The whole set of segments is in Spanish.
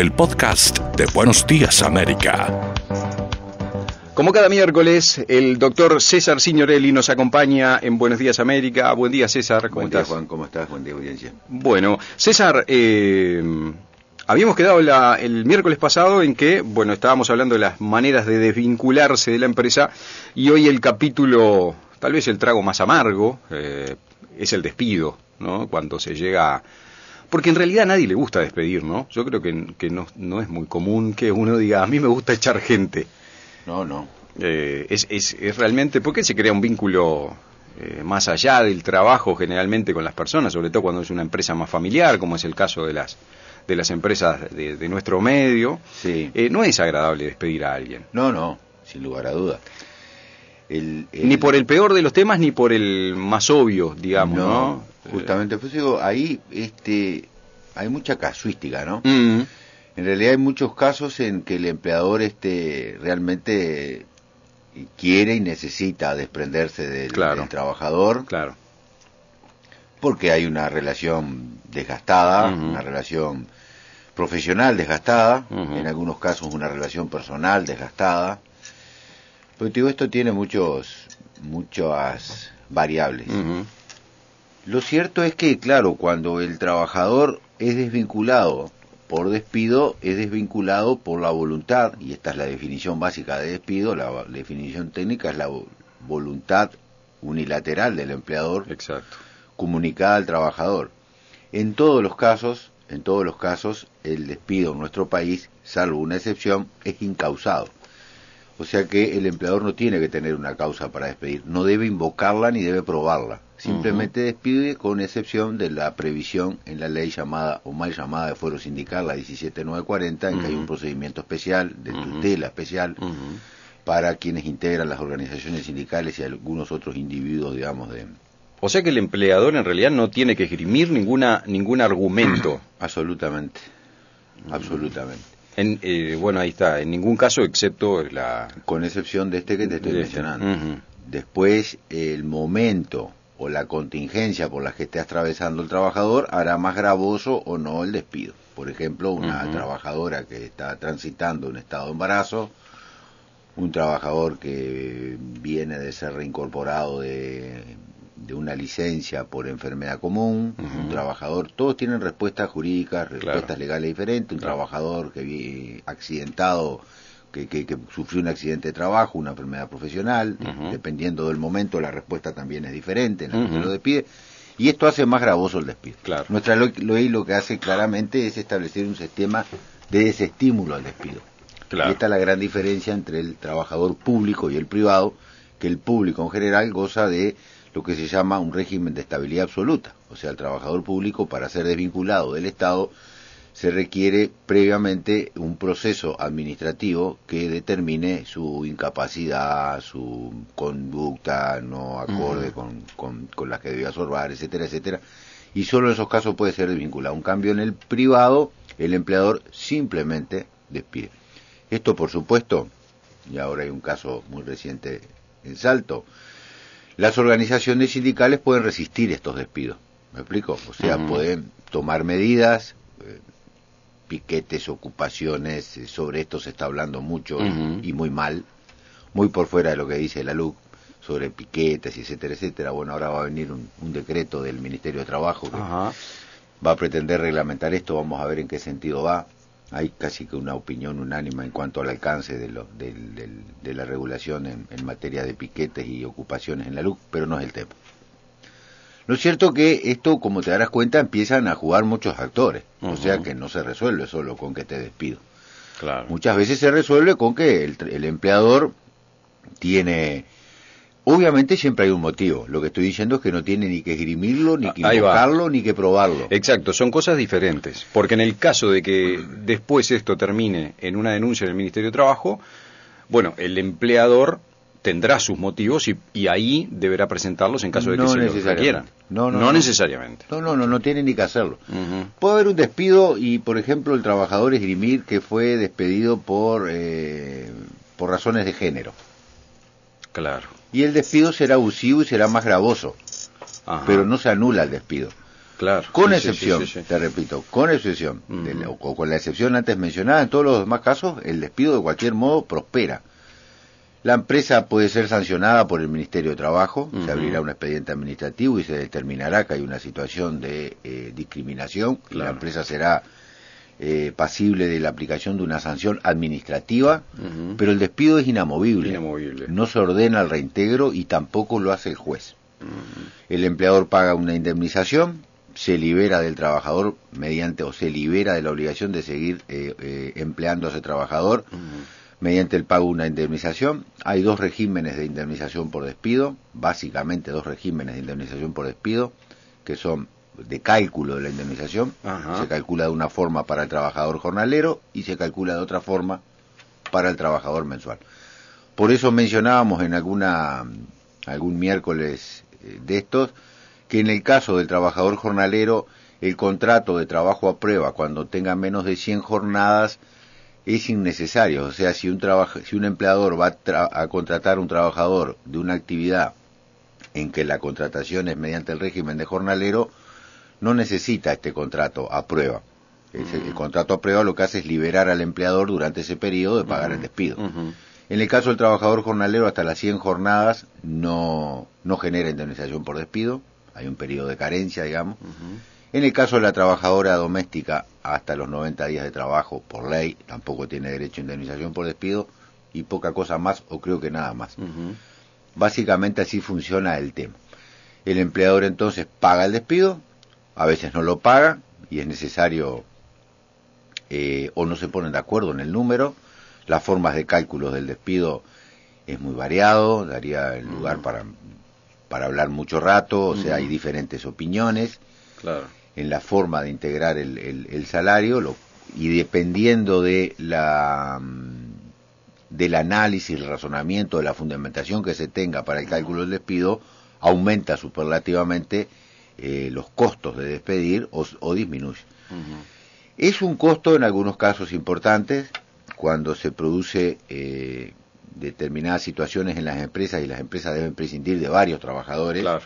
el podcast de Buenos Días América. Como cada miércoles, el doctor César Signorelli nos acompaña en Buenos Días América. Buen día, César. ¿Cómo Buen estás? día, Juan. ¿Cómo estás? Buen día, audiencia. Bueno, César, eh, habíamos quedado la- el miércoles pasado en que, bueno, estábamos hablando de las maneras de desvincularse de la empresa y hoy el capítulo, tal vez el trago más amargo, eh, es el despido, ¿no? Cuando se llega... Porque en realidad a nadie le gusta despedir, ¿no? Yo creo que, que no, no es muy común que uno diga, a mí me gusta echar gente. No, no. Eh, es, es, es realmente, porque se crea un vínculo eh, más allá del trabajo generalmente con las personas, sobre todo cuando es una empresa más familiar, como es el caso de las de las empresas de, de nuestro medio, Sí. eh, no es agradable despedir a alguien. No, no, sin lugar a duda. El- el- Ni por el peor de los temas, ni por el más obvio, digamos, ¿no? Justamente, pues digo, ahí este, hay mucha casuística, ¿no? Mm, En realidad hay muchos casos en que el empleador este, realmente quiere y necesita desprenderse del, Claro. del trabajador claro. porque hay una relación desgastada, una relación profesional desgastada, en algunos casos una relación personal desgastada. Pero digo, esto tiene muchos, muchas variables. Ujú. Lo cierto es que, claro, cuando el trabajador es desvinculado por despido, es desvinculado por la voluntad, y esta es la definición básica de despido, la, definición técnica es la vo- voluntad unilateral del empleador Exacto. comunicada al trabajador. En todos los casos, en todos los casos, el despido en nuestro país, salvo una excepción, es incausado. O sea que el empleador no tiene que tener una causa para despedir, no debe invocarla ni debe probarla. Simplemente despide con excepción de la previsión en la ley llamada o mal llamada de fuero sindical, la 17940, en que hay un procedimiento especial, de tutela especial, para quienes integran las organizaciones sindicales y algunos otros individuos, digamos, de, O sea que el empleador en realidad no tiene que esgrimir ninguna ningún argumento. Absolutamente, absolutamente. En, eh, bueno, ahí está, en ningún caso excepto la... Con excepción de este que te estoy de- mencionando. Después, el momento o la contingencia por la que esté atravesando el trabajador hará más gravoso o no el despido. Por ejemplo, una trabajadora que está transitando un estado de embarazo, un trabajador que viene de ser reincorporado de, de una licencia por enfermedad común, un trabajador, todos tienen respuestas jurídicas, respuestas Claro. legales diferentes, un Claro. trabajador que vi accidentado, que, que, que sufrió un accidente de trabajo, una enfermedad profesional, dependiendo del momento la respuesta también es diferente en la que se lo despide, y esto hace más gravoso el despido. Claro. Nuestra ley lo que hace claramente es establecer un sistema de desestímulo al despido. Claro. Y esta es la gran diferencia entre el trabajador público y el privado, que el público en general goza de lo que se llama un régimen de estabilidad absoluta. O sea, el trabajador público, para ser desvinculado del Estado, se requiere previamente un proceso administrativo que determine su incapacidad, su conducta no acorde con, con, con las que debe absorber, etcétera, etcétera. Y solo en esos casos puede ser desvinculado. En cambio, en el privado, el empleador simplemente despide. Esto, por supuesto, y ahora hay un caso muy reciente en Salto, las organizaciones sindicales pueden resistir estos despidos. ¿Me explico? O sea, pueden tomar medidas, eh, piquetes, ocupaciones, eh, sobre esto se está hablando mucho y- muy mal, muy por fuera de lo que dice la LUC sobre piquetes, etcétera, etcétera. Bueno, ahora va a venir un, un decreto del Ministerio de Trabajo que va a pretender reglamentar esto, vamos a ver en qué sentido va. Hay casi que una opinión unánime en cuanto al alcance de, lo- del- de la regulación en, en materia de piquetes y ocupaciones en la luz, pero no es el tema. Lo cierto que esto, como te darás cuenta, empiezan a jugar muchos actores, o sea que no se resuelve solo con que te despido. Claro. Muchas veces se resuelve con que el, el empleador tiene... Obviamente siempre hay un motivo. Lo que estoy diciendo es que no tiene ni que esgrimirlo, ni que invocarlo, ni que probarlo. Exacto, son cosas diferentes. Porque en el caso de que después esto termine en una denuncia en el Ministerio de Trabajo, bueno, el empleador tendrá sus motivos y, y ahí deberá presentarlos en caso de que No se los requieran. No, no, no. necesariamente. No, no, no, no tiene ni que hacerlo. Puede haber un despido y, por ejemplo, el trabajador esgrimir que fue despedido por, eh, por razones de género. Claro. Y el despido será abusivo y será más gravoso, Ajá. pero no se anula el despido. Claro. Con Sí, excepción, sí, sí, sí. te repito, con excepción, de la- o con la excepción antes mencionada, en todos los demás casos, el despido de cualquier modo prospera. La empresa puede ser sancionada por el Ministerio de Trabajo, se abrirá un expediente administrativo y se determinará que hay una situación de eh, discriminación y la empresa será eh, pasible de la aplicación de una sanción administrativa, pero el despido es inamovible. Inamovible. No se ordena el reintegro y tampoco lo hace el juez. El empleador paga una indemnización, se libera del trabajador mediante o se libera de la obligación de seguir eh, eh, empleando a ese trabajador mediante el pago de una indemnización. Hay dos regímenes de indemnización por despido, básicamente dos regímenes de indemnización por despido, que son de cálculo de la indemnización. Ajá. Se calcula de una forma para el trabajador jornalero y se calcula de otra forma para el trabajador mensual. Por eso mencionábamos en alguna algún miércoles eh, de estos que en el caso del trabajador jornalero el contrato de trabajo a prueba cuando tenga menos de 100 jornadas es innecesario, o sea, si un trabaja- si un empleador va a, tra- a contratar un trabajador de una actividad en que la contratación es mediante el régimen de jornalero, no necesita este contrato a prueba. El, contrato a prueba lo que hace es liberar al empleador durante ese periodo de pagar el despido. En el caso del trabajador jornalero, hasta las 100 jornadas no, no genera indemnización por despido, hay un periodo de carencia, digamos. En el caso de la trabajadora doméstica, hasta los 90 días de trabajo, por ley, tampoco tiene derecho a indemnización por despido y poca cosa más, o creo que nada más. Básicamente así funciona el tema. El empleador entonces paga el despido, a veces no lo paga y es necesario eh, o no se ponen de acuerdo en el número. Las formas de cálculos del despido es muy variado, daría el lugar para, para hablar mucho rato, o sea, hay diferentes opiniones Claro. en la forma de integrar el, el- el salario lo- y dependiendo de la mm, del análisis, el razonamiento, de la fundamentación que se tenga para el cálculo del despido, aumenta superlativamente eh, los costos de despedir o, o disminuye. Es un costo en algunos casos importantes cuando se produce eh, determinadas situaciones en las empresas y las empresas deben prescindir de varios trabajadores. Claro.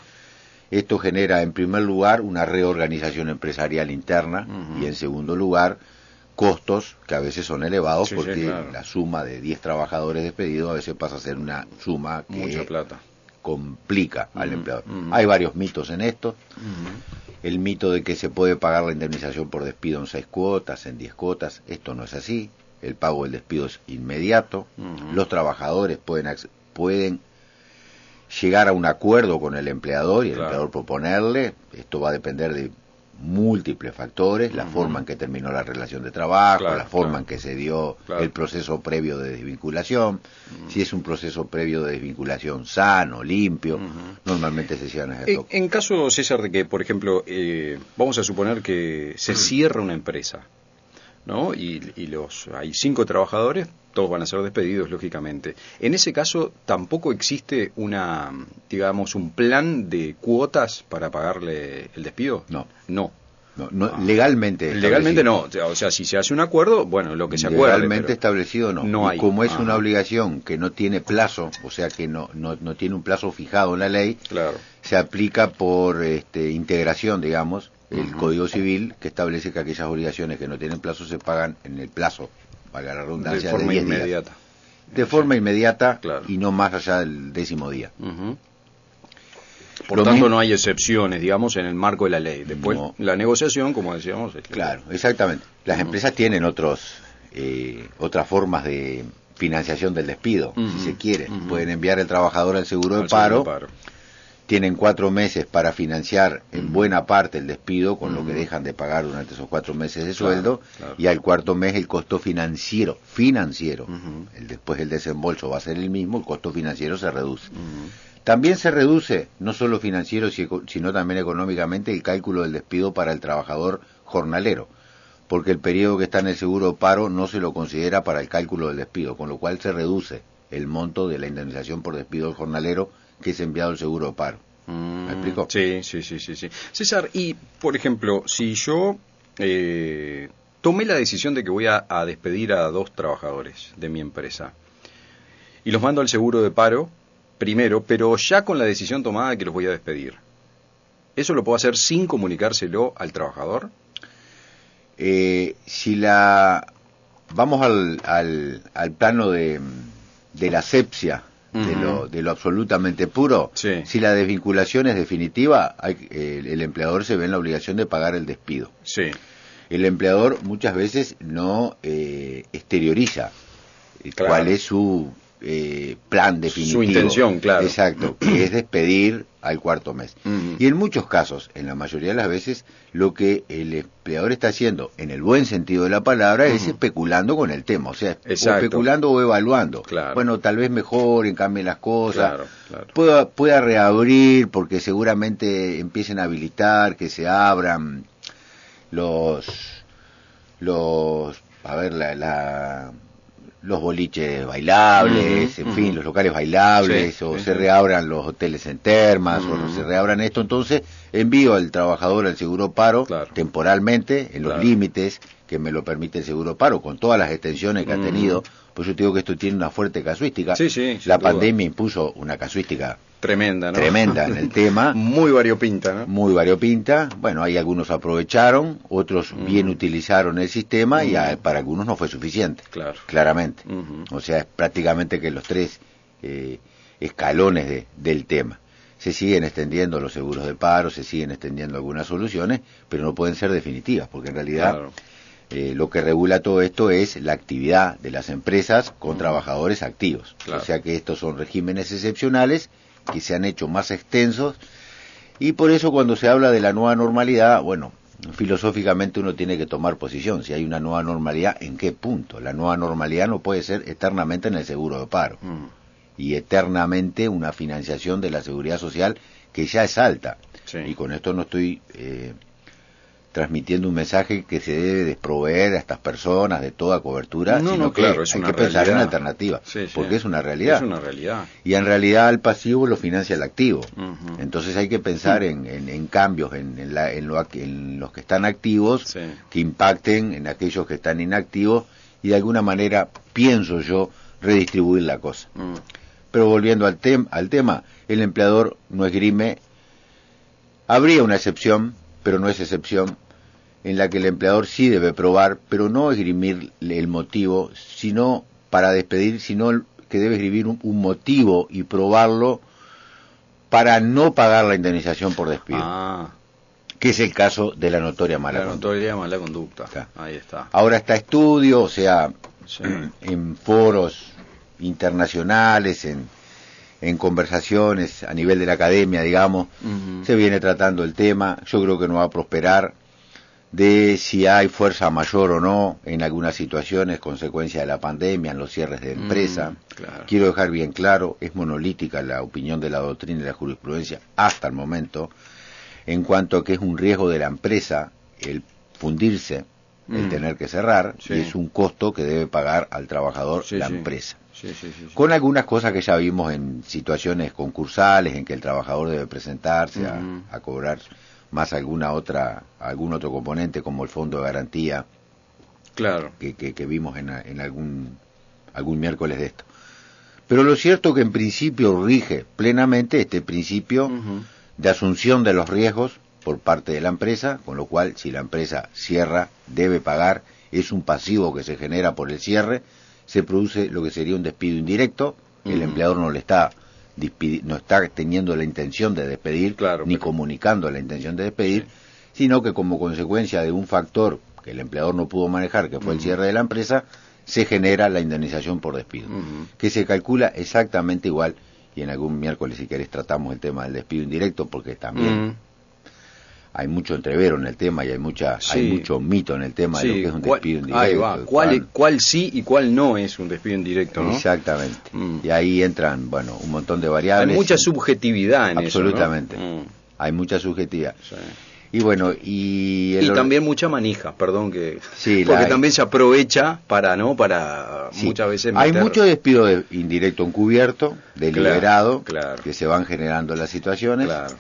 Esto genera, en primer lugar, una reorganización empresarial interna y, en segundo lugar, costos que a veces son elevados Sí, sí, porque claro. la suma de 10 trabajadores despedidos a veces pasa a ser una suma que Mucha plata. Complica al empleador. Hay varios mitos en esto. El mito de que se puede pagar la indemnización por despido en seis cuotas, en 10 cuotas, esto no es así. El pago del despido es inmediato. Los trabajadores pueden, pueden llegar a un acuerdo con el empleador y el Claro. empleador proponerle. Esto va a depender de múltiples factores, la forma en que terminó la relación de trabajo, Claro, la forma claro. en que se dio Claro. el proceso previo de desvinculación, si es un proceso previo de desvinculación sano, limpio, normalmente se a En, en caso, César, de que, por ejemplo, eh, vamos a suponer que se cierra una empresa, ¿no? Y, y los hay cinco trabajadores, todos van a ser despedidos, lógicamente. En ese caso, tampoco existe una, digamos, un plan de cuotas para pagarle el despido. No. No. No, no, Ah. legalmente. Legalmente no. O sea, si se hace un acuerdo, bueno, lo que se acuerde. Legalmente establecido no. no Y hay. como es Ajá. una obligación que no tiene plazo, o sea que no, no, no tiene un plazo fijado en la ley, Claro. se aplica por este, integración, digamos, el. Código Civil que establece que aquellas obligaciones que no tienen plazo se pagan en el plazo, valga la De redundancia, forma 10 días. inmediata. De forma inmediata Claro. y no más allá del décimo día. Por Lo tanto, mismo- no hay excepciones, digamos, en el marco de la ley. Después, No. la negociación, como decíamos, es- Claro, exactamente. Las empresas tienen otros, eh, otras formas de financiación del despido, si se quiere. Pueden enviar el trabajador al seguro de de paro. Tienen cuatro meses para financiar en buena parte el despido, con lo que dejan de pagar durante esos cuatro meses de sueldo, claro. y al cuarto mes el costo financiero, financiero, el, después el desembolso va a ser el mismo, el costo financiero se reduce. También se reduce, no solo financiero, si- sino también económicamente, el cálculo del despido para el trabajador jornalero, porque el periodo que está en el seguro de paro no se lo considera para el cálculo del despido, con lo cual se reduce el monto de la indemnización por despido del jornalero que es enviado al seguro de paro. Mm, explico? Sí, sí, sí, sí, sí. César, y por ejemplo, si yo eh, tomé la decisión de que voy a, a despedir a dos trabajadores de mi empresa y los mando al seguro de paro primero, pero ya con la decisión tomada de que los voy a despedir. ¿Eso lo puedo hacer sin comunicárselo al trabajador? Eh, si la vamos al, al, al plano de, de la asepsia, de, lo, de lo absolutamente puro, Sí. si la desvinculación es definitiva, hay- el, el empleador se ve en la obligación de pagar el despido. Sí. El empleador muchas veces no eh, exterioriza eh, Claro. cuál es su eh, plan definitivo. intención, claro. Exacto, que es despedir al cuarto mes. Y en muchos casos, en la mayoría de las veces, lo que el empleador está haciendo, en el buen sentido de la palabra, es especulando con el tema. O sea, o especulando o evaluando. Claro. Bueno, tal vez mejoren, cambien las cosas. Claro, claro. Pueda, pueda reabrir, porque seguramente empiecen a habilitar, que se abran los los a ver la, la- los boliches bailables, en fin, los locales bailables, Sí, o sí, se reabran los hoteles en termas, o se reabran esto, entonces envío al trabajador al seguro paro Claro. temporalmente, en los límites que me lo permite el seguro paro, con todas las extensiones que ha tenido, pues yo te digo que esto tiene una fuerte casuística. Sí, La duda. pandemia impuso una casuística Tremenda, ¿no? tremenda en el tema Muy variopinta, ¿no? muy variopinta. Bueno, hay algunos aprovecharon, otros Mm. bien utilizaron el sistema y Mm. a- para algunos no fue suficiente, Claro. claramente. O sea, es prácticamente que los tres eh, escalones de- del tema. Se siguen extendiendo los seguros de paro, se siguen extendiendo algunas soluciones, pero no pueden ser definitivas, porque en realidad Claro. eh, lo que regula todo esto es la actividad de las empresas con trabajadores activos. Claro. O sea que estos son regímenes excepcionales que se han hecho más extensos y por eso cuando se habla de la nueva normalidad, bueno, filosóficamente uno tiene que tomar posición. Si hay una nueva normalidad, ¿en qué punto? La nueva normalidad no puede ser eternamente en el seguro de paro Mm. y eternamente una financiación de la seguridad social que ya es alta. Sí. Y con esto no estoy eh, transmitiendo un mensaje que se debe desproveer a estas personas de toda cobertura, No, sino no, que claro, es hay una que pensar en Sí, sí. porque es una realidad. Es una realidad. Y en realidad el pasivo lo financia el activo. Entonces hay que pensar en, en- en cambios en, en la- en lo en los que están activos Sí. que impacten en aquellos que están inactivos y de alguna manera, pienso yo, redistribuir la cosa. Mm. Pero volviendo al, tem- al tema, el empleador no esgrime, habría una excepción, pero no es excepción, en la que el empleador sí debe probar, pero no esgrimir el motivo, sino para despedir, sino que debe escribir un, un motivo y probarlo para no pagar la indemnización por despido, Ah, que es el caso de la notoria mala la conducta. notoria mala conducta. Está. Ahí está. Ahora está estudio, o sea, Sí. en foros internacionales, en, en conversaciones a nivel de la academia, digamos, se viene tratando el tema. Yo creo que no va a prosperar de si hay fuerza mayor o no en algunas situaciones, consecuencia de la pandemia, en los cierres de empresa. Mm, claro. Quiero dejar bien claro, es monolítica la opinión de la doctrina y la jurisprudencia hasta el momento, en cuanto a que es un riesgo de la empresa el fundirse, el Mm. tener que cerrar, Sí. y es un costo que debe pagar al trabajador Sí, la sí. empresa. Con algunas cosas que ya vimos en situaciones concursales, en que el trabajador debe presentarse a- a, cobrar más alguna otra, algún otro componente como el fondo de garantía Claro. que, que- que vimos en, en algún, algún miércoles de esto. Pero lo cierto que en principio rige plenamente este principio de asunción de los riesgos por parte de la empresa, con lo cual si la empresa cierra, debe pagar, es un pasivo que se genera por el cierre, se produce lo que sería un despido indirecto, el empleador no le está no está teniendo la intención de despedir, Claro, ni pero- comunicando la intención de despedir, Sí. sino que como consecuencia de un factor que el empleador no pudo manejar, que fue el cierre de la empresa, se genera la indemnización por despido, que se calcula exactamente igual, y en algún miércoles si querés tratamos el tema del despido indirecto, porque también. Hay mucho entrevero en el tema y hay mucha Sí. hay mucho mito en el tema de lo que es un despido indirecto. Ahí va. ¿Cuál, cuán- cuál sí y cuál no es un despido indirecto, no? Exactamente. Mm. Y ahí entran, bueno, un montón de Hay variables. mucha subjetividad en Absolutamente. eso, ¿no? Mm, Hay mucha subjetividad. sí. Y bueno, y... el Y también mucha manija, perdón que... Sí, porque hay. también se aprovecha para, ¿no? Para Sí. muchas veces Hay mucho despido de- indirecto encubierto, deliberado, claro. que se van generando las situaciones. Claro.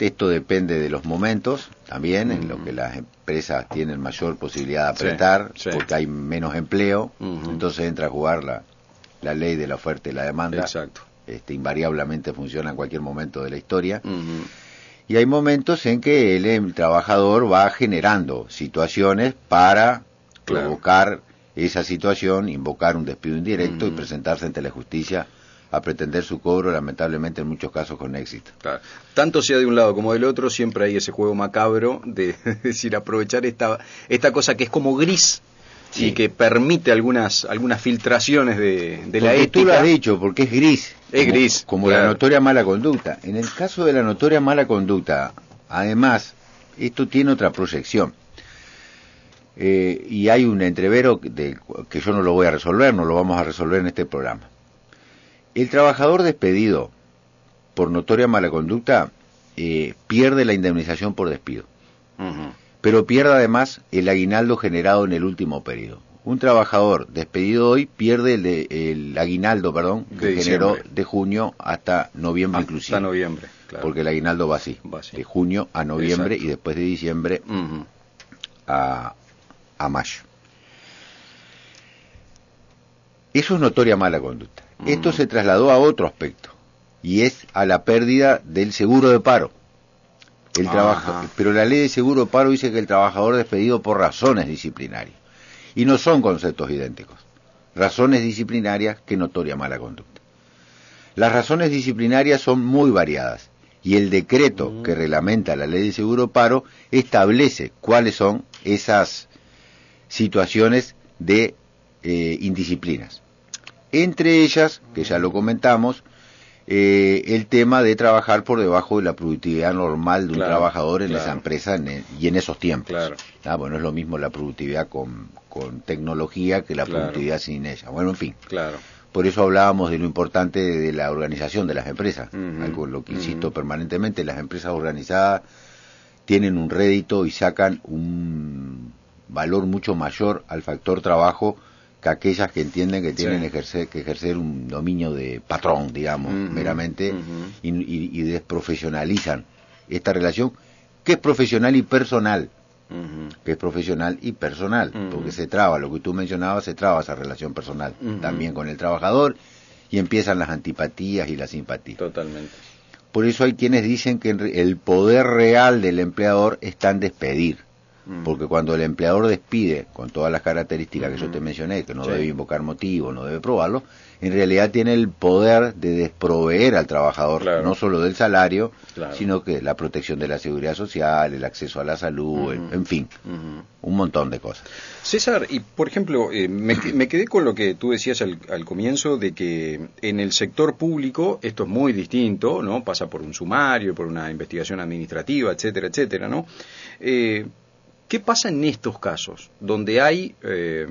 Esto depende de los momentos también, en lo que las empresas tienen mayor posibilidad de apretar, sí. porque hay menos empleo, entonces entra a jugar la, la ley de la oferta y la demanda. Exacto. Este, invariablemente funciona en cualquier momento de la historia. Y hay momentos en que el, el trabajador va generando situaciones para Claro. provocar esa situación, invocar un despido indirecto y presentarse ante la justicia a pretender su cobro, lamentablemente en muchos casos con éxito. Claro. Tanto sea de un lado como del otro, siempre hay ese juego macabro de es decir, aprovechar esta, esta cosa que es como gris y que permite algunas, algunas filtraciones de, de la ética. tú lo has dicho, porque es gris. Es como- gris, Como claro. la notoria mala conducta. En el caso de la notoria mala conducta, además, esto tiene otra proyección. Eh, y hay un entrevero de- que yo no lo voy a resolver, no lo vamos a resolver en este programa. El trabajador despedido por notoria mala conducta eh, pierde la indemnización por despido pero pierde además el aguinaldo generado en el último periodo. Un trabajador despedido hoy pierde el, de- el aguinaldo, perdón, que De generó de junio hasta noviembre Hasta inclusive, noviembre, claro. porque el aguinaldo va así, Va así. de junio a noviembre Exacto. y después de diciembre a mayo. Eso es notoria mala conducta. Esto Mm. se trasladó a otro aspecto y es a la pérdida del seguro de paro. El trabajo, pero la ley de seguro de paro dice que el trabajador despedido por razones disciplinarias y no son conceptos idénticos. Razones disciplinarias que notoria mala conducta. Las razones disciplinarias son muy variadas y el decreto Mm. que reglamenta la ley de seguro de paro establece cuáles son esas situaciones de eh, indisciplinas. Entre ellas, que ya lo comentamos, eh, el tema de trabajar por debajo de la productividad normal de un trabajador en claro. esa empresa en el- y en esos tiempos. Claro. Ah, bueno, es lo mismo la productividad con, con tecnología que la productividad sin ella. Bueno, en fin. Claro. Por eso hablábamos de lo importante de la organización de las empresas, Ujú, algo en lo que insisto permanentemente, las empresas organizadas tienen un rédito y sacan un valor mucho mayor al factor trabajo que aquellas que entienden que tienen Sí. ejercer, que ejercer un dominio de patrón, digamos, meramente, y, y- y desprofesionalizan esta relación, que es profesional y personal que es profesional y personal, porque se traba, lo que tú mencionabas, se traba esa relación personal también con el trabajador y empiezan las antipatías y las simpatías. Totalmente. Por eso hay quienes dicen que el poder real del empleador está en despedir, Ujú. porque cuando el empleador despide con todas las características que yo Ujú. te mencioné, que no Sí. debe invocar motivo, no debe probarlo, en realidad tiene el poder de desproveer al trabajador, Claro. no solo del salario, Claro. sino que la protección de la seguridad social, el acceso a la salud, en- fin, un montón de cosas. César, y por ejemplo, eh, me, me quedé con lo que tú decías al, al comienzo de que en el sector público esto es muy distinto, ¿no? Pasa por un sumario, por una investigación administrativa, etcétera, etcétera, ¿no? Eh, ¿Qué pasa en estos casos donde hay eh,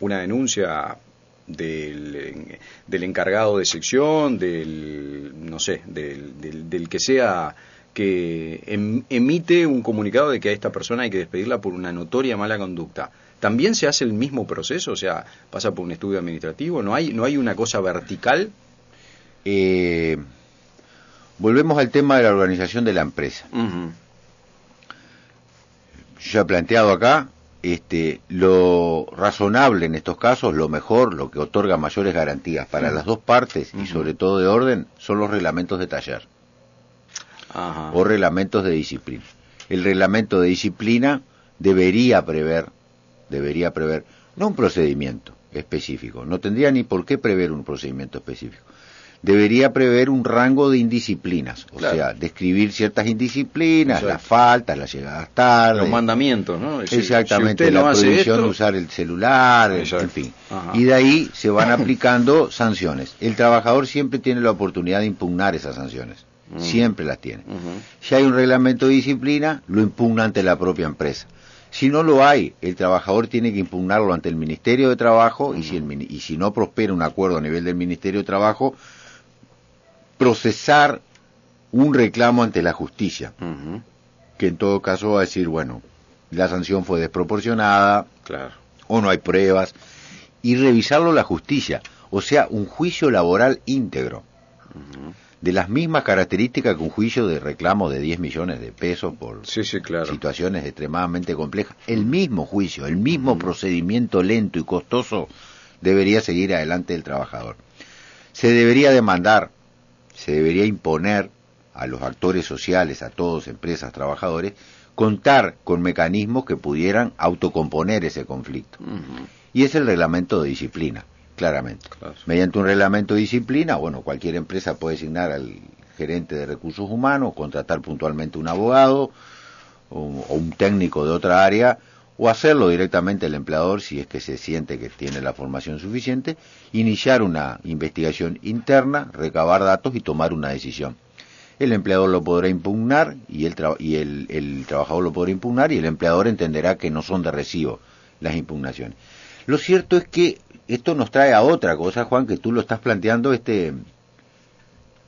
una denuncia del, del encargado de sección, del, no sé, del, del, del que sea que em- emite un comunicado de que a esta persona hay que despedirla por una notoria mala conducta. ¿También se hace el mismo proceso? O sea, pasa por un estudio administrativo, ¿no hay, no hay una cosa vertical? Eh, volvemos al tema de la organización de la empresa. Yo ya he planteado acá, este, lo razonable en estos casos, lo mejor, lo que otorga mayores garantías para las dos partes y sobre todo de orden, son los reglamentos de taller Ajá. o reglamentos de disciplina. El reglamento de disciplina debería prever, debería prever, no un procedimiento específico, no tendría ni por qué prever un procedimiento específico. Debería prever un rango de indisciplinas, o Claro. sea, describir ciertas indisciplinas, Exacto. las faltas, las llegadas tarde, Los mandamientos, ¿no? Decir, Exactamente, si la prohibición esto- de usar el celular, Exacto. en fin. Ajá. Y de ahí se van aplicando sanciones. El trabajador siempre tiene la oportunidad de impugnar esas sanciones. Mm. Siempre las tiene. Si hay un reglamento de disciplina, lo impugna ante la propia empresa. Si no lo hay, el trabajador tiene que impugnarlo ante el Ministerio de Trabajo y, si el y si no prospera un acuerdo a nivel del Ministerio de Trabajo, procesar un reclamo ante la justicia, que en todo caso va a decir, bueno, la sanción fue desproporcionada, Claro. o no hay pruebas, y revisarlo la justicia, o sea, un juicio laboral íntegro, de las mismas características que un juicio de reclamo de 10 millones de pesos por Sí, sí, claro. situaciones extremadamente complejas. El mismo juicio, el mismo procedimiento lento y costoso debería seguir adelante el trabajador. Se debería demandar, se debería imponer a los actores sociales, a todos, empresas, trabajadores, contar con mecanismos que pudieran autocomponer ese conflicto. Y es el reglamento de disciplina, claramente. Mediante un reglamento de disciplina, bueno, cualquier empresa puede asignar al gerente de recursos humanos, contratar puntualmente un abogado o, o un técnico de otra área, o hacerlo directamente el empleador si es que se siente que tiene la formación suficiente, iniciar una investigación interna, recabar datos y tomar una decisión el empleador lo podrá impugnar y, el, y el, trabajador lo podrá impugnar y el empleador entenderá que no son de recibo las impugnaciones. Lo cierto es que esto nos trae a otra cosa, Juan, que tú lo estás planteando, este,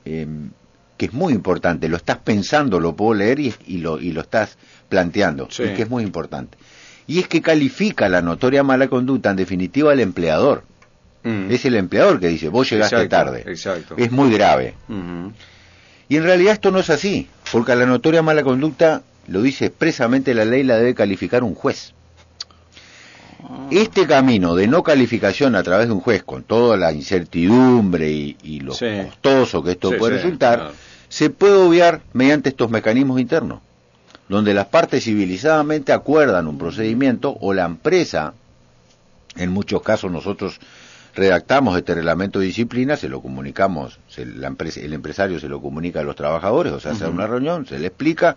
em, que es muy importante, lo estás pensando, lo puedo leer y, lo, y lo estás planteando, y que es muy importante. Y es que califica la notoria mala conducta en definitiva al empleador. Mm. Es el empleador que dice, vos llegaste tarde. Exacto. Es muy grave. Y en realidad esto no es así, porque a la notoria mala conducta, lo dice expresamente la ley, la debe calificar un juez. Este camino de no calificación a través de un juez, con toda la incertidumbre y, lo costoso que esto puede resultar, se puede obviar mediante estos mecanismos internos, donde las partes civilizadamente acuerdan un procedimiento o la empresa, en muchos casos nosotros redactamos este reglamento de disciplina, se lo comunicamos, la empresa, el empresario se lo comunica a los trabajadores, o sea, se hace una reunión, se le explica,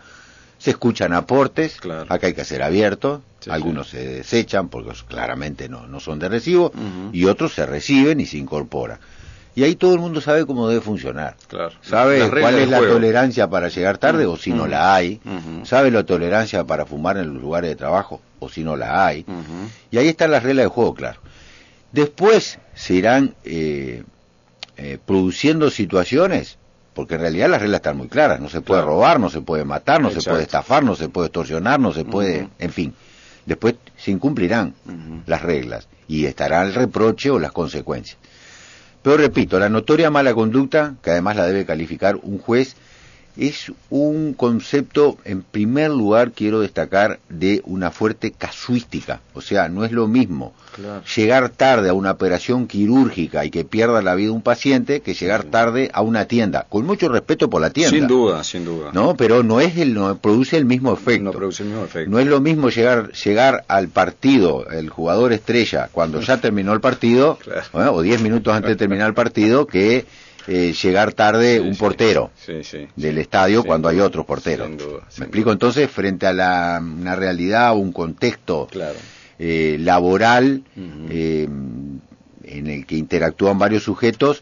se escuchan aportes, acá hay que ser abierto, algunos se desechan porque claramente no, no son de recibo, y otros se reciben y se incorporan. Y ahí todo el mundo sabe cómo debe funcionar. Sabe cuál es la tolerancia para llegar tarde o si no la hay. Sabe la tolerancia para fumar en los lugares de trabajo o si no la hay. Y ahí están las reglas de juego, claro. Después se irán eh, eh, produciendo situaciones, porque en realidad las reglas están muy claras, no se puede robar, no se puede matar, no se puede estafar, no se puede extorsionar, no se puede, en fin. Después se incumplirán las reglas y estará el reproche o las consecuencias. Pero repito, la notoria mala conducta, que además la debe calificar un juez, es un concepto, en primer lugar, quiero destacar, de una fuerte casuística. O sea, no es lo mismo llegar tarde a una operación quirúrgica y que pierda la vida un paciente que llegar tarde a una tienda. Con mucho respeto por la tienda. Sin duda, sin duda. No, pero no es el, no produce el mismo efecto. No produce el mismo efecto. No es lo mismo llegar, llegar al partido, el jugador estrella, cuando ya terminó el partido, o diez minutos antes de terminar el partido, que eh, llegar tarde un portero del estadio cuando hay otros porteros. ¿Me explico? Entonces, frente a la, una realidad o un contexto eh, laboral eh, en el que interactúan varios sujetos,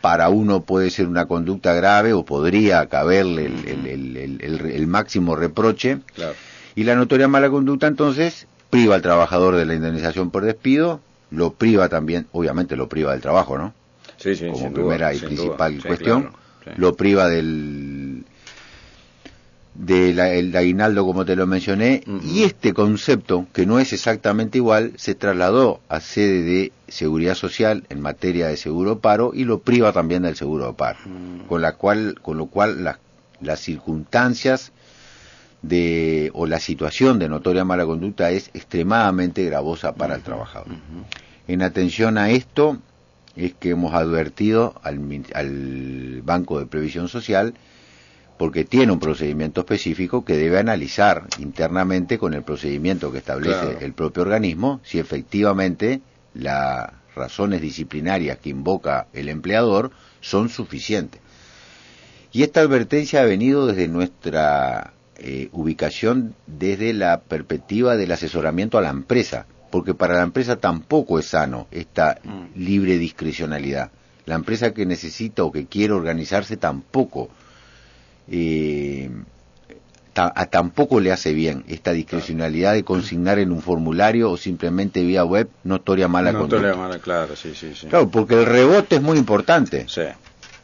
para uno puede ser una conducta grave o podría caberle el, máximo reproche. Y la notoria mala conducta, entonces, priva al trabajador de la indemnización por despido, lo priva también, obviamente lo priva del trabajo, ¿no? Como primera y principal cuestión, lo priva del del aguinaldo como te lo mencioné y este concepto que no es exactamente igual se trasladó a sede de seguridad social en materia de seguro paro y lo priva también del seguro paro. Con la cual con lo cual las circunstancias de o la situación de notoria mala conducta es extremadamente gravosa para el trabajador. En atención a esto es que hemos advertido al, Banco de Previsión Social porque tiene un procedimiento específico que debe analizar internamente con el procedimiento que establece el propio organismo si efectivamente las razones disciplinarias que invoca el empleador son suficientes. Y esta advertencia ha venido desde nuestra eh, ubicación desde la perspectiva del asesoramiento a la empresa porque para la empresa tampoco es sano esta mm. libre discrecionalidad. La empresa que necesita o que quiere organizarse tampoco eh, tampoco le hace bien esta discrecionalidad de consignar en un formulario o simplemente vía web notoria mala notoria mala, claro, sí, sí, sí. Claro, porque el rebote es muy importante. Sí.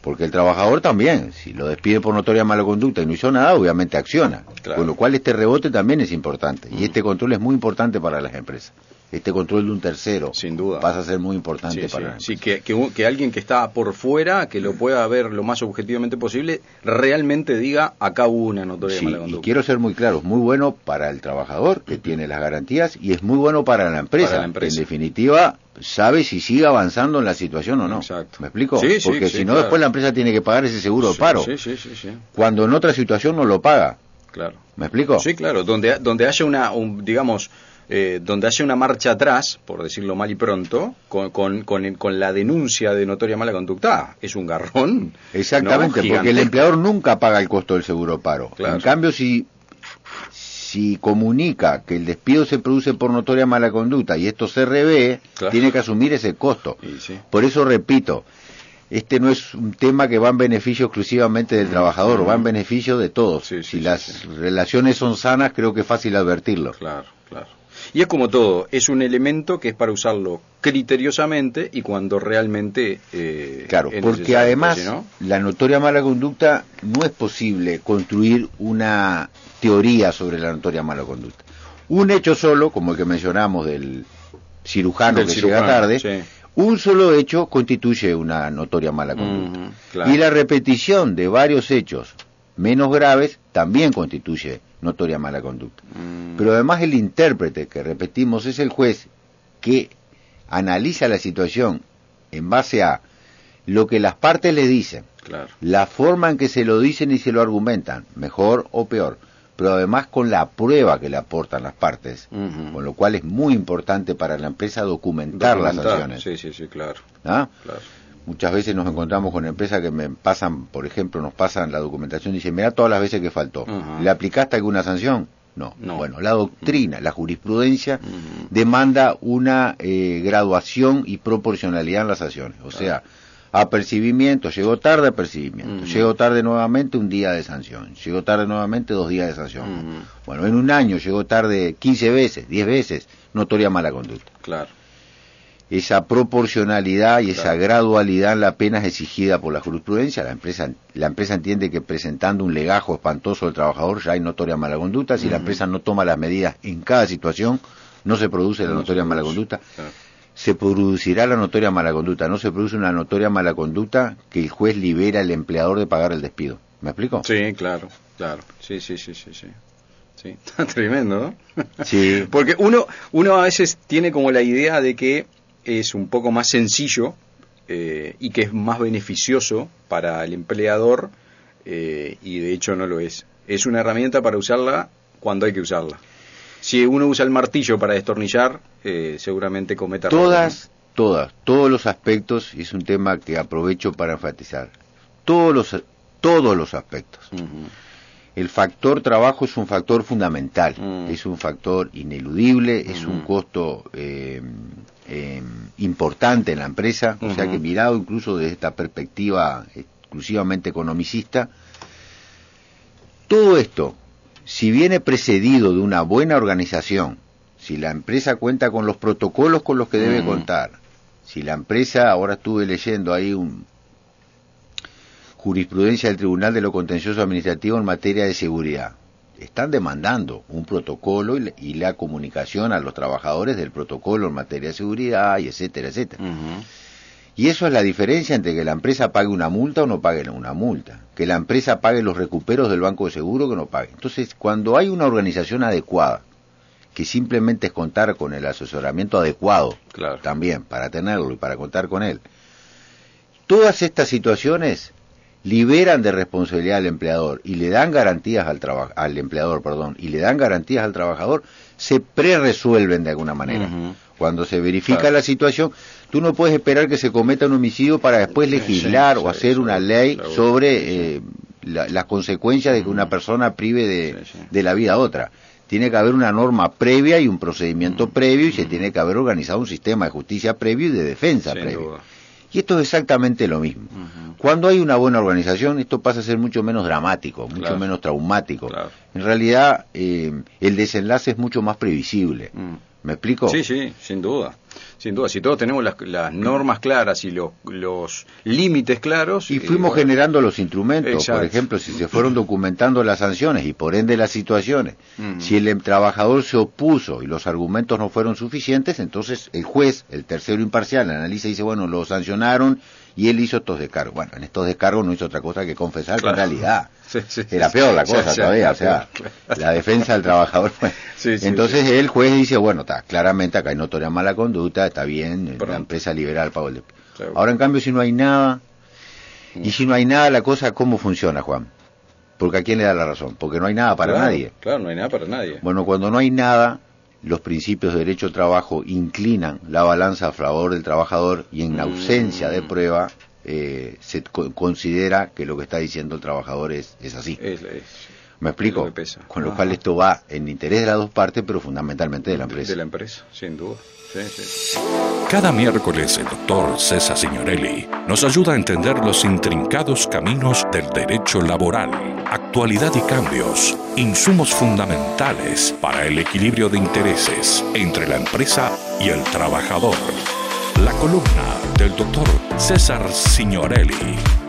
Porque el trabajador también, si lo despide por notoria mala conducta y no hizo nada, obviamente acciona. Con lo cual este rebote también es importante. Y mm. este control es muy importante para las empresas este control de un tercero sin duda pasa a ser muy importante para sí, que, que, alguien que está por fuera que lo pueda ver lo más objetivamente posible realmente diga acá hubo una notoria mala conducta y quiero ser muy claro es muy bueno para el trabajador que tiene las garantías y es muy bueno para la empresa, en definitiva sabe si sigue avanzando en la situación o no. Exacto. ¿Me explico? Porque si no, después la empresa tiene que pagar ese seguro de paro. Sí, sí, sí, sí. Cuando en otra situación no lo paga. Claro. ¿Me explico? Sí, claro, donde, donde haya una, un, digamos, eh, donde haya una marcha atrás, por decirlo mal y pronto, con, con, con, con la denuncia de notoria mala conducta, es un garrón. Exactamente, ¿no? porque el empleador nunca paga el costo del seguro paro. Claro. En cambio, si, si comunica que el despido se produce por notoria mala conducta y esto se revé, Claro. tiene que asumir ese costo. Sí. Por eso repito, este no es un tema que va en beneficio exclusivamente del trabajador, va en beneficio de todos. Sí, sí, si sí, las relaciones son sanas, creo que es fácil advertirlo. Claro, claro. Y es como todo, es un elemento que es para usarlo criteriosamente y cuando realmente... eh, Claro, porque además no- la notoria mala conducta no es posible construir una teoría sobre la notoria mala conducta. Un hecho solo, como el que mencionamos del cirujano Del que cirujano, llega tarde, sí. un solo hecho constituye una notoria mala conducta. Claro. Y la repetición de varios hechos menos graves también constituye notoria mala conducta. Mm, Pero además el intérprete, que repetimos, es el juez que analiza la situación en base a lo que las partes le dicen, claro. la forma en que se lo dicen y se lo argumentan, mejor o peor, pero además con la prueba que le aportan las partes, con lo cual es muy importante para la empresa documentar, las acciones. Sí, sí, sí, claro, ¿ah? claro. Muchas veces nos encontramos con empresas que me pasan, por ejemplo, nos pasan la documentación y dicen, mira todas las veces que faltó. ¿Le aplicaste alguna sanción? No. No. Bueno, la doctrina, la jurisprudencia Ujú. demanda una eh, graduación y proporcionalidad en las sanciones. O sea, apercibimiento, llegó tarde apercibimiento, Ujú. llegó tarde nuevamente un día de sanción, llegó tarde nuevamente dos días de sanción. Bueno, en un año llegó tarde 15 veces, 10 veces, notoria mala conducta Claro. Esa proporcionalidad y esa Claro. gradualidad en la pena es exigida por la jurisprudencia. La empresa, la empresa entiende que presentando un legajo espantoso al trabajador ya hay notoria mala conducta. Si la empresa no toma las medidas en cada situación, no se produce la No notoria mala conducta. claro. Se producirá la notoria mala conducta. No se produce una notoria mala conducta que el juez libera al empleador de pagar el despido. ¿Me explico? Sí, claro, claro. Sí, sí, sí, sí, sí. Sí, está tremendo, ¿no? Sí. Porque uno, uno a veces tiene como la idea de que es un poco más sencillo eh, y que es más beneficioso para el empleador eh, y de hecho no lo es. Es una herramienta para usarla cuando hay que usarla. Si uno usa el martillo para destornillar, eh, seguramente cometa errores, Todas, todas, todos los aspectos, y es un tema que aprovecho para enfatizar, todos los, todos los aspectos. El factor trabajo es un factor fundamental, Mm. es un factor ineludible, es un costo eh, eh, importante en la empresa, o sea que mirado incluso desde esta perspectiva exclusivamente economicista, todo esto, si viene precedido de una buena organización, si la empresa cuenta con los protocolos con los que debe contar, si la empresa, ahora estuve leyendo ahí un jurisprudencia del Tribunal de lo Contencioso Administrativo en materia de seguridad. Están demandando un protocolo y la, y la comunicación a los trabajadores del protocolo en materia de seguridad y etcétera, etcétera. Y eso es la diferencia entre que la empresa pague una multa o no pague una multa. Que la empresa pague los recuperos del banco de seguro que no pague. Entonces, cuando hay una organización adecuada, que simplemente es contar con el asesoramiento adecuado, Claro. también, para tenerlo y para contar con él, todas estas situaciones liberan de responsabilidad al empleador y le dan garantías al al empleador, perdón, y le dan garantías al trabajador, se pre-resuelven de alguna manera. Cuando se verifica Claro. la situación, tú no puedes esperar que se cometa un homicidio para después legislar sí, o hacer sí, una ley sobre eh, la- las consecuencias de que una persona prive de, de la vida a otra. Tiene que haber una norma previa y un procedimiento previo y se tiene que haber organizado un sistema de justicia previo y de defensa Sin previo. duda. Y esto es exactamente lo mismo. Cuando hay una buena organización, esto pasa a ser mucho menos dramático, mucho Claro. menos traumático. Claro. En realidad, eh, el desenlace es mucho más previsible. Mm. ¿Me explico? Sí, sí, sin duda. Sin duda, si todos tenemos las, las normas claras y los, los límites claros. Y eh, fuimos bueno, generando los instrumentos. Exacto. Por ejemplo, si se fueron documentando las sanciones y por ende las situaciones, Ujú. si el em- trabajador se opuso y los argumentos no fueron suficientes, entonces el juez, el tercero imparcial, analiza y dice, bueno, lo sancionaron y él hizo estos descargos. Bueno, en estos descargos no hizo otra cosa que confesar Claro. que en realidad Sí, sí, era peor la cosa todavía, o sea, la defensa del trabajador. Entonces el juez dice, bueno, está, claramente acá hay notoria mala conducta, está bien, la empresa libera el pago del. Ahora, en cambio, si no hay nada, Y si no hay nada, la cosa, ¿cómo funciona, Juan? Porque a quién le da la razón, porque no hay nada para Claro, nadie. Claro, no hay nada para nadie. Bueno, cuando no hay nada, los principios de derecho al trabajo inclinan la balanza a favor del trabajador y en Mm. ausencia de prueba eh, se co- considera que lo que está diciendo el trabajador es, es así. Es- es- ¿Me explico? lo que pesa. Con lo Ajá. cual esto va en interés de las dos partes, pero fundamentalmente de la empresa. De la empresa, sin duda. Sí, sí. Cada miércoles el doctor César Signorelli nos ayuda a entender los intrincados caminos del derecho laboral, actualidad y cambios, insumos fundamentales para el equilibrio de intereses entre la empresa y el trabajador. La columna del doctor César Signorelli